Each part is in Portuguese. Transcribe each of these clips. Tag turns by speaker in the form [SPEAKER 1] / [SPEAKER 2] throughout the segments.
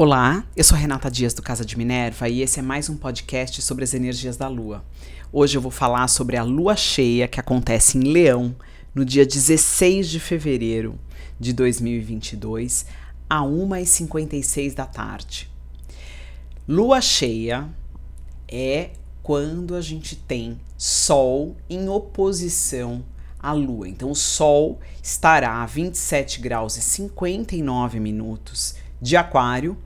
[SPEAKER 1] Olá, eu sou Renata Dias do Casa de Minerva e esse é mais um podcast sobre as energias da Lua. Hoje eu vou falar sobre a Lua cheia que acontece em Leão no dia 16 de fevereiro de 2022, a 1h56 da tarde. Lua cheia é quando a gente tem Sol em oposição à Lua. Então, o Sol estará a 27 graus e 59 minutos de Aquário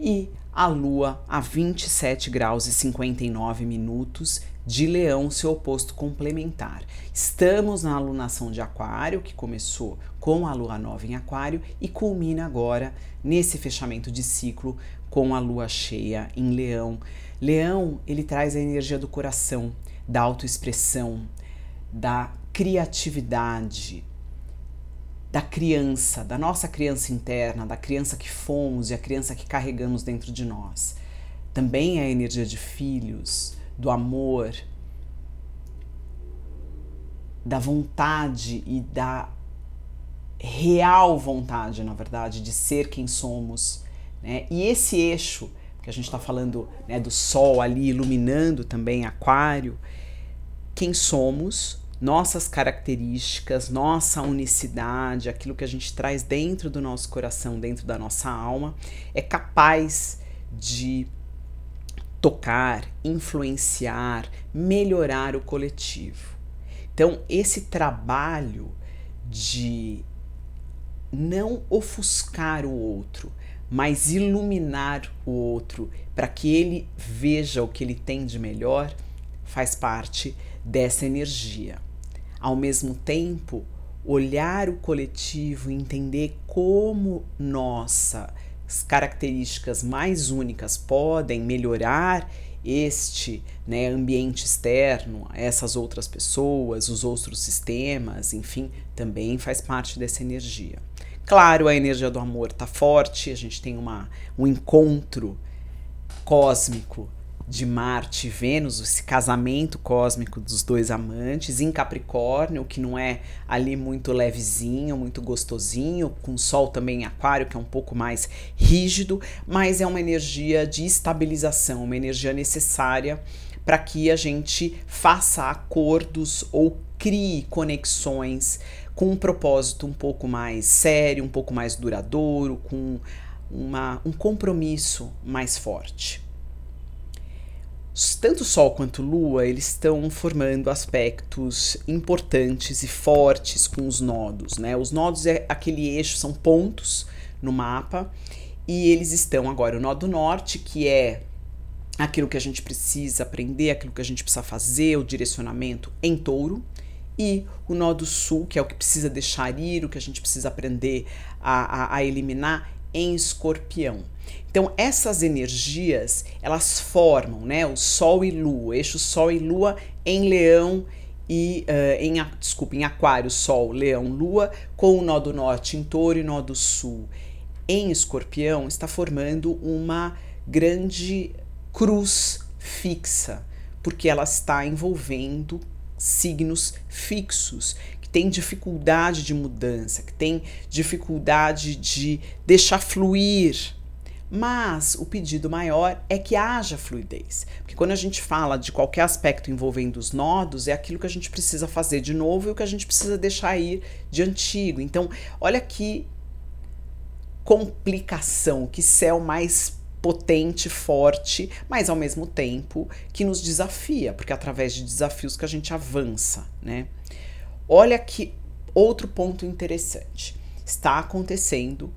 [SPEAKER 1] e a Lua a 27 graus e 59 minutos de Leão, seu oposto complementar. Estamos na alunação de Aquário, que começou com a Lua nova em Aquário e culmina agora nesse fechamento de ciclo com a Lua cheia em Leão. Leão, ele traz a energia do coração, da autoexpressão, da criatividade, da criança, da nossa criança interna, da criança que fomos e a criança que carregamos dentro de nós. Também é a energia de filhos, do amor, da vontade e da real vontade, na verdade, de ser quem somos. Né? E esse eixo, que a gente está falando né, do Sol ali iluminando também Aquário, quem somos, nossas características, nossa unicidade, aquilo que a gente traz dentro do nosso coração, dentro da nossa alma, é capaz de tocar, influenciar, melhorar o coletivo. Então, esse trabalho de não ofuscar o outro, mas iluminar o outro para que ele veja o que ele tem de melhor, faz parte dessa energia ao mesmo tempo, olhar o coletivo e entender como nossas características mais únicas podem melhorar este né, ambiente externo, essas outras pessoas, os outros sistemas, enfim, também faz parte dessa energia. Claro, a energia do amor está forte, a gente tem uma, um encontro cósmico de Marte e Vênus, esse casamento cósmico dos dois amantes, em Capricórnio, que não é ali muito levezinho, muito gostosinho, com Sol também em Aquário, que é um pouco mais rígido, mas é uma energia de estabilização, uma energia necessária para que a gente faça acordos ou crie conexões com um propósito um pouco mais sério, um pouco mais duradouro, com uma, um compromisso mais forte tanto Sol quanto Lua, eles estão formando aspectos importantes e fortes com os nodos, né? Os nodos é aquele eixo, são pontos no mapa, e eles estão agora o nodo norte, que é aquilo que a gente precisa aprender, aquilo que a gente precisa fazer, o direcionamento em touro, e o nodo sul, que é o que precisa deixar ir, o que a gente precisa aprender a, a, a eliminar em escorpião. Então, essas energias, elas formam, né, o Sol e Lua, eixo Sol e Lua em Leão e uh, em, desculpa, em Aquário, Sol, Leão, Lua, com o nó do norte em Touro e nó do sul em Escorpião, está formando uma grande cruz fixa, porque ela está envolvendo signos fixos têm dificuldade de mudança, que têm dificuldade de deixar fluir mas o pedido maior é que haja fluidez. Porque quando a gente fala de qualquer aspecto envolvendo os nodos, é aquilo que a gente precisa fazer de novo e o que a gente precisa deixar ir de antigo. Então, olha que complicação, que céu mais potente, forte, mas ao mesmo tempo que nos desafia, porque é através de desafios que a gente avança, né? Olha que outro ponto interessante. Está acontecendo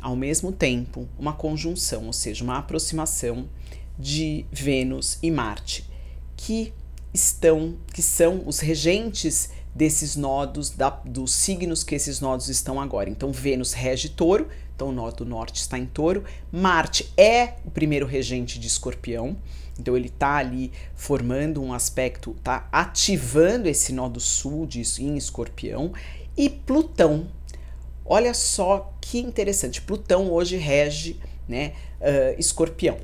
[SPEAKER 1] ao mesmo tempo uma conjunção, ou seja, uma aproximação de Vênus e Marte, que estão, que são os regentes desses nodos, da, dos signos que esses nodos estão agora. Então, Vênus rege touro, então o nó do norte está em touro. Marte é o primeiro regente de escorpião, então ele está ali formando um aspecto, está ativando esse nó do sul de, em escorpião. E Plutão Olha só que interessante. Plutão hoje rege né, uh, Escorpião.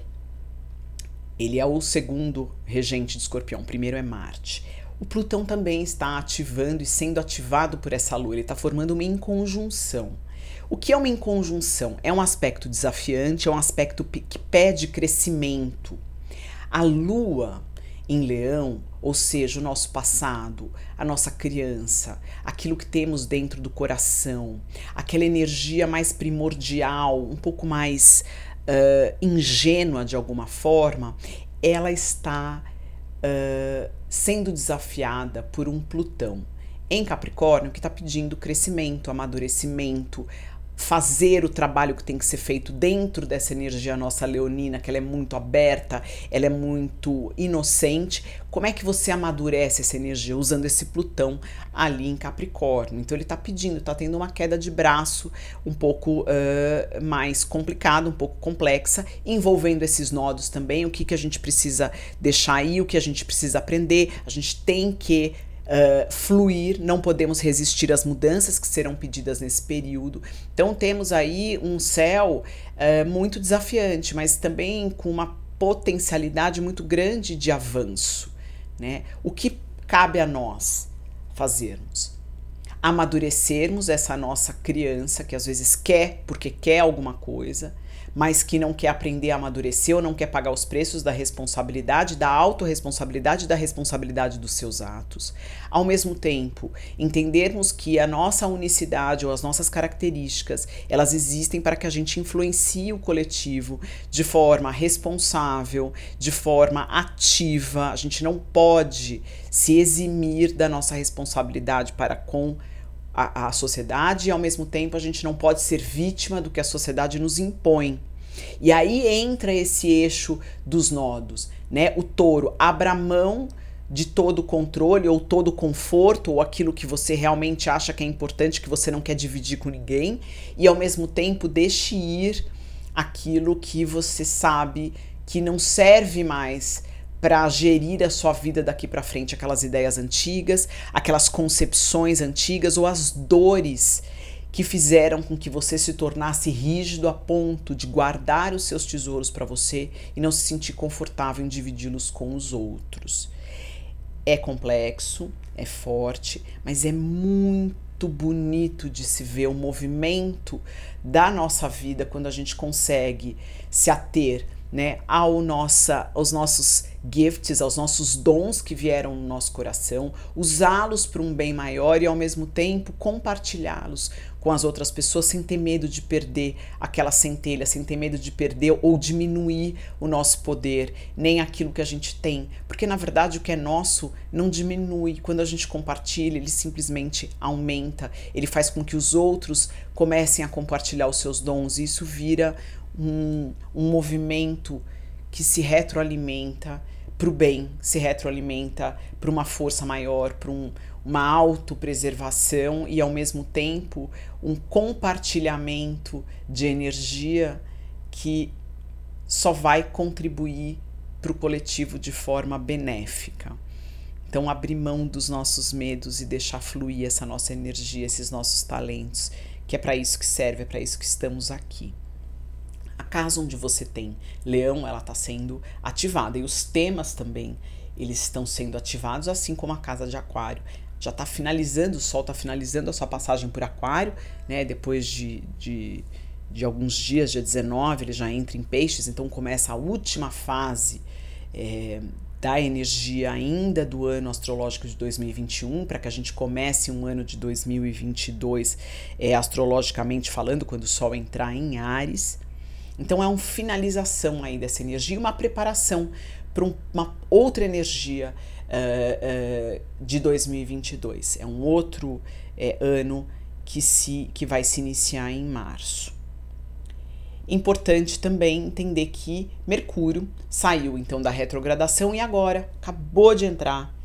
[SPEAKER 1] Ele é o segundo regente de Escorpião. O primeiro é Marte. O Plutão também está ativando e sendo ativado por essa lua. Ele está formando uma inconjunção. O que é uma inconjunção? É um aspecto desafiante, é um aspecto que pede crescimento. A lua em leão, ou seja, o nosso passado, a nossa criança, aquilo que temos dentro do coração, aquela energia mais primordial, um pouco mais uh, ingênua de alguma forma, ela está uh, sendo desafiada por um Plutão em Capricórnio que está pedindo crescimento, amadurecimento, fazer o trabalho que tem que ser feito dentro dessa energia nossa leonina, que ela é muito aberta, ela é muito inocente. Como é que você amadurece essa energia usando esse Plutão ali em Capricórnio? Então ele está pedindo, está tendo uma queda de braço um pouco uh, mais complicada, um pouco complexa, envolvendo esses nodos também. O que, que a gente precisa deixar aí, o que a gente precisa aprender. A gente tem que uh, fluir, não podemos resistir às mudanças que serão pedidas nesse período. Então temos aí um céu uh, muito desafiante, mas também com uma potencialidade muito grande de avanço. Né? O que cabe a nós fazermos? Amadurecermos essa nossa criança que às vezes quer porque quer alguma coisa, mas que não quer aprender a amadurecer ou não quer pagar os preços da responsabilidade, da autorresponsabilidade da responsabilidade dos seus atos. Ao mesmo tempo, entendermos que a nossa unicidade ou as nossas características, elas existem para que a gente influencie o coletivo de forma responsável, de forma ativa. A gente não pode se eximir da nossa responsabilidade para com a, a sociedade e ao mesmo tempo a gente não pode ser vítima do que a sociedade nos impõe. E aí entra esse eixo dos nodos, né? O touro abra mão de todo o controle ou todo o conforto ou aquilo que você realmente acha que é importante que você não quer dividir com ninguém e ao mesmo tempo deixe ir aquilo que você sabe que não serve mais para gerir a sua vida daqui para frente, aquelas ideias antigas, aquelas concepções antigas ou as dores que fizeram com que você se tornasse rígido a ponto de guardar os seus tesouros para você e não se sentir confortável em dividi-los com os outros. É complexo, é forte, mas é muito bonito de se ver o movimento da nossa vida quando a gente consegue se ater né, ao nossa, aos nossos gifts, aos nossos dons que vieram no nosso coração, usá-los para um bem maior e ao mesmo tempo compartilhá-los com as outras pessoas sem ter medo de perder aquela centelha, sem ter medo de perder ou diminuir o nosso poder, nem aquilo que a gente tem, porque na verdade o que é nosso não diminui. Quando a gente compartilha, ele simplesmente aumenta, ele faz com que os outros comecem a compartilhar os seus dons. E isso vira um, um movimento que se retroalimenta para o bem, se retroalimenta para uma força maior, para um, uma autopreservação e ao mesmo tempo um compartilhamento de energia que só vai contribuir para o coletivo de forma benéfica. Então, abrir mão dos nossos medos e deixar fluir essa nossa energia, esses nossos talentos, que é para isso que serve, é para isso que estamos aqui a casa onde você tem leão, ela está sendo ativada. E os temas também, eles estão sendo ativados, assim como a casa de aquário. Já está finalizando, o Sol está finalizando a sua passagem por aquário, né? Depois de, de, de, alguns dias, dia 19, ele já entra em peixes, então começa a última fase é, da energia ainda do ano astrológico de 2021, para que a gente comece um ano de 2022 é, astrologicamente falando, quando o Sol entrar em Ares. Então é uma finalização aí dessa energia, uma preparação para um, uma outra energia uh, uh, de 2022. É um outro é, ano que, se, que vai se iniciar em março. Importante também entender que Mercúrio saiu então da retrogradação e agora acabou de entrar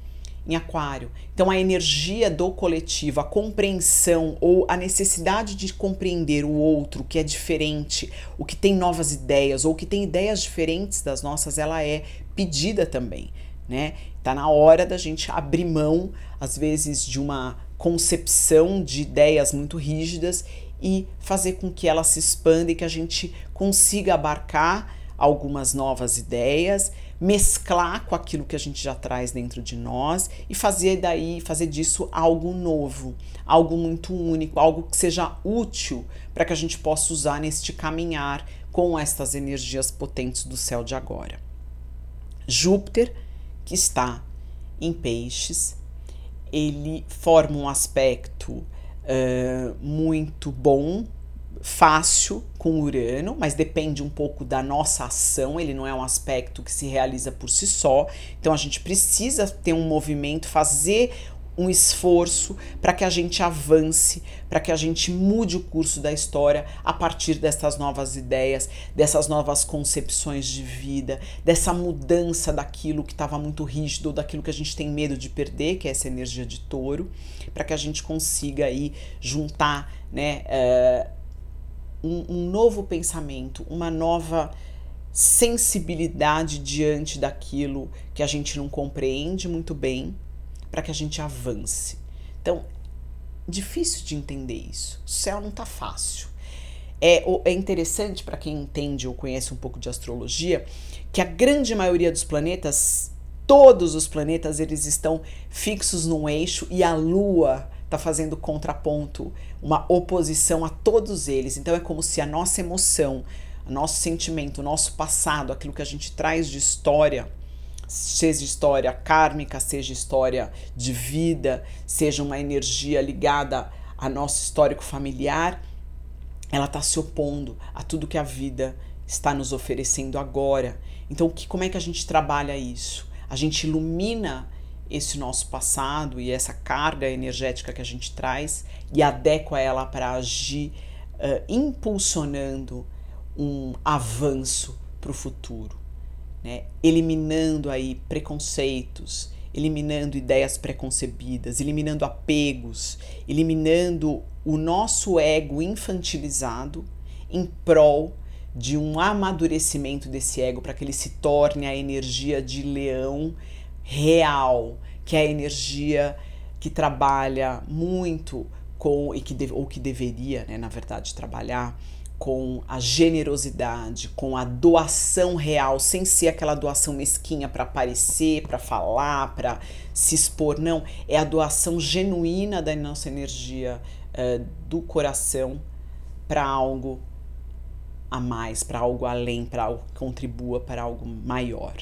[SPEAKER 1] em Aquário. Então, a energia do coletivo, a compreensão ou a necessidade de compreender o outro, que é diferente, o que tem novas ideias ou que tem ideias diferentes das nossas, ela é pedida também, né? Tá na hora da gente abrir mão, às vezes, de uma concepção de ideias muito rígidas e fazer com que ela se expanda e que a gente consiga abarcar algumas novas ideias, mesclar com aquilo que a gente já traz dentro de nós e fazer daí, fazer disso algo novo, algo muito único, algo que seja útil para que a gente possa usar neste caminhar com estas energias potentes do céu de agora. Júpiter, que está em Peixes, ele forma um aspecto uh, muito bom fácil com Urano, mas depende um pouco da nossa ação, ele não é um aspecto que se realiza por si só. Então a gente precisa ter um movimento, fazer um esforço para que a gente avance, para que a gente mude o curso da história a partir dessas novas ideias, dessas novas concepções de vida, dessa mudança daquilo que estava muito rígido, daquilo que a gente tem medo de perder, que é essa energia de touro, para que a gente consiga aí juntar, né? Uh, um, um novo pensamento, uma nova sensibilidade diante daquilo que a gente não compreende muito bem, para que a gente avance. Então, difícil de entender isso. O céu não tá fácil. É, é interessante para quem entende ou conhece um pouco de astrologia que a grande maioria dos planetas, todos os planetas, eles estão fixos num eixo e a Lua está fazendo contraponto, uma oposição a todos eles. Então é como se a nossa emoção, o nosso sentimento, o nosso passado, aquilo que a gente traz de história, seja história kármica, seja história de vida, seja uma energia ligada a nosso histórico familiar, ela está se opondo a tudo que a vida está nos oferecendo agora. Então, que, como é que a gente trabalha isso? A gente ilumina esse nosso passado e essa carga energética que a gente traz e adequa ela para agir uh, impulsionando um avanço para o futuro, né? eliminando aí preconceitos, eliminando ideias preconcebidas, eliminando apegos, eliminando o nosso ego infantilizado em prol de um amadurecimento desse ego para que ele se torne a energia de leão real, que é a energia que trabalha muito com e que ou que deveria, né, na verdade, trabalhar com a generosidade, com a doação real, sem ser aquela doação mesquinha para aparecer, para falar, para se expor, não, é a doação genuína da nossa energia uh, do coração para algo a mais, para algo além, para algo que contribua para algo maior.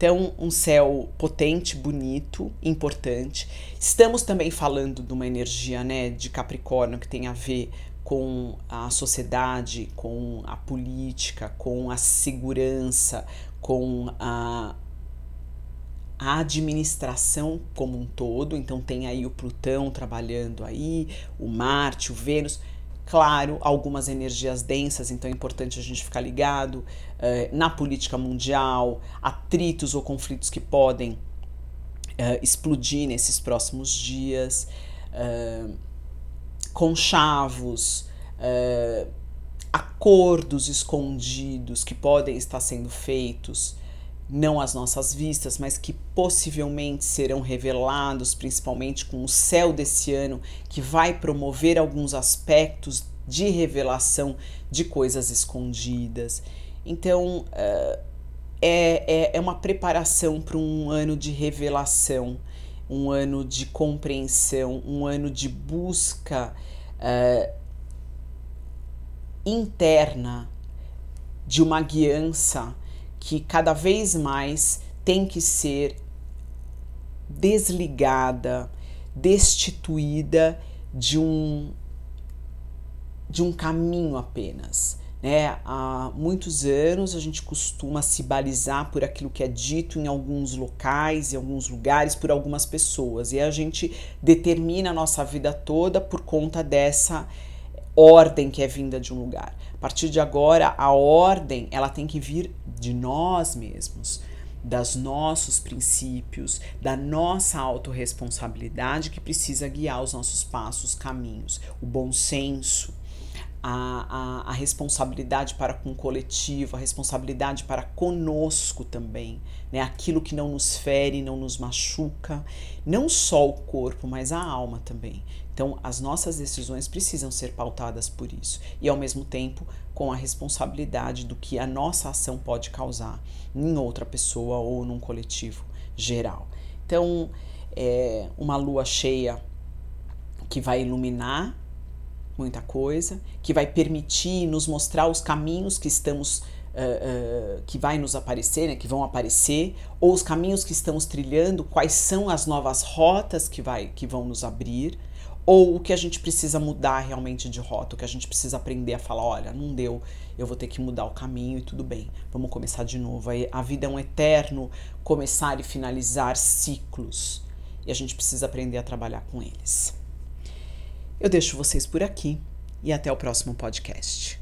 [SPEAKER 1] Então, um céu potente, bonito, importante. Estamos também falando de uma energia né, de Capricórnio que tem a ver com a sociedade, com a política, com a segurança, com a, a administração como um todo. Então, tem aí o Plutão trabalhando aí, o Marte, o Vênus Claro, algumas energias densas, então é importante a gente ficar ligado uh, na política mundial, atritos ou conflitos que podem uh, explodir nesses próximos dias, uh, conchavos, acordos escondidos que podem estar sendo feitos não às nossas vistas, mas que possivelmente serão revelados, principalmente com o céu desse ano, que vai promover alguns aspectos de revelação de coisas escondidas. Então, uh, é, é, é uma preparação para um ano de revelação, um ano de compreensão, um ano de busca uh, interna de uma guiança que cada vez mais tem que ser desligada, destituída de um de um caminho apenas. Né? Há muitos anos a gente costuma se balizar por aquilo que é dito em alguns locais, em alguns lugares, por algumas pessoas, e a gente determina a nossa vida toda por conta dessa ordem que é vinda de um lugar. A partir de agora, a ordem ela tem que vir de nós mesmos, das nossos princípios, da nossa autorresponsabilidade que precisa guiar os nossos passos, caminhos, o bom senso, a, a, a, responsabilidade para com o coletivo, a responsabilidade para conosco também, né? Aquilo que não nos fere, não nos machuca, não só o corpo, mas a alma também. Então, as nossas decisões precisam ser pautadas por isso e, ao mesmo tempo, com a responsabilidade do que a nossa ação pode causar em outra pessoa ou num coletivo geral. Então, é uma lua cheia que vai iluminar muita coisa, que vai permitir nos mostrar os caminhos que estamos Uh, uh, que vai nos aparecer, né, que vão aparecer, ou os caminhos que estamos trilhando, quais são as novas rotas que, vai, que vão nos abrir, ou o que a gente precisa mudar realmente de rota, o que a gente precisa aprender a falar, olha, não deu, eu vou ter que mudar o caminho e tudo bem, vamos começar de novo. A vida é um eterno começar e finalizar ciclos, e a gente precisa aprender a trabalhar com eles. Eu deixo vocês por aqui e até o próximo podcast.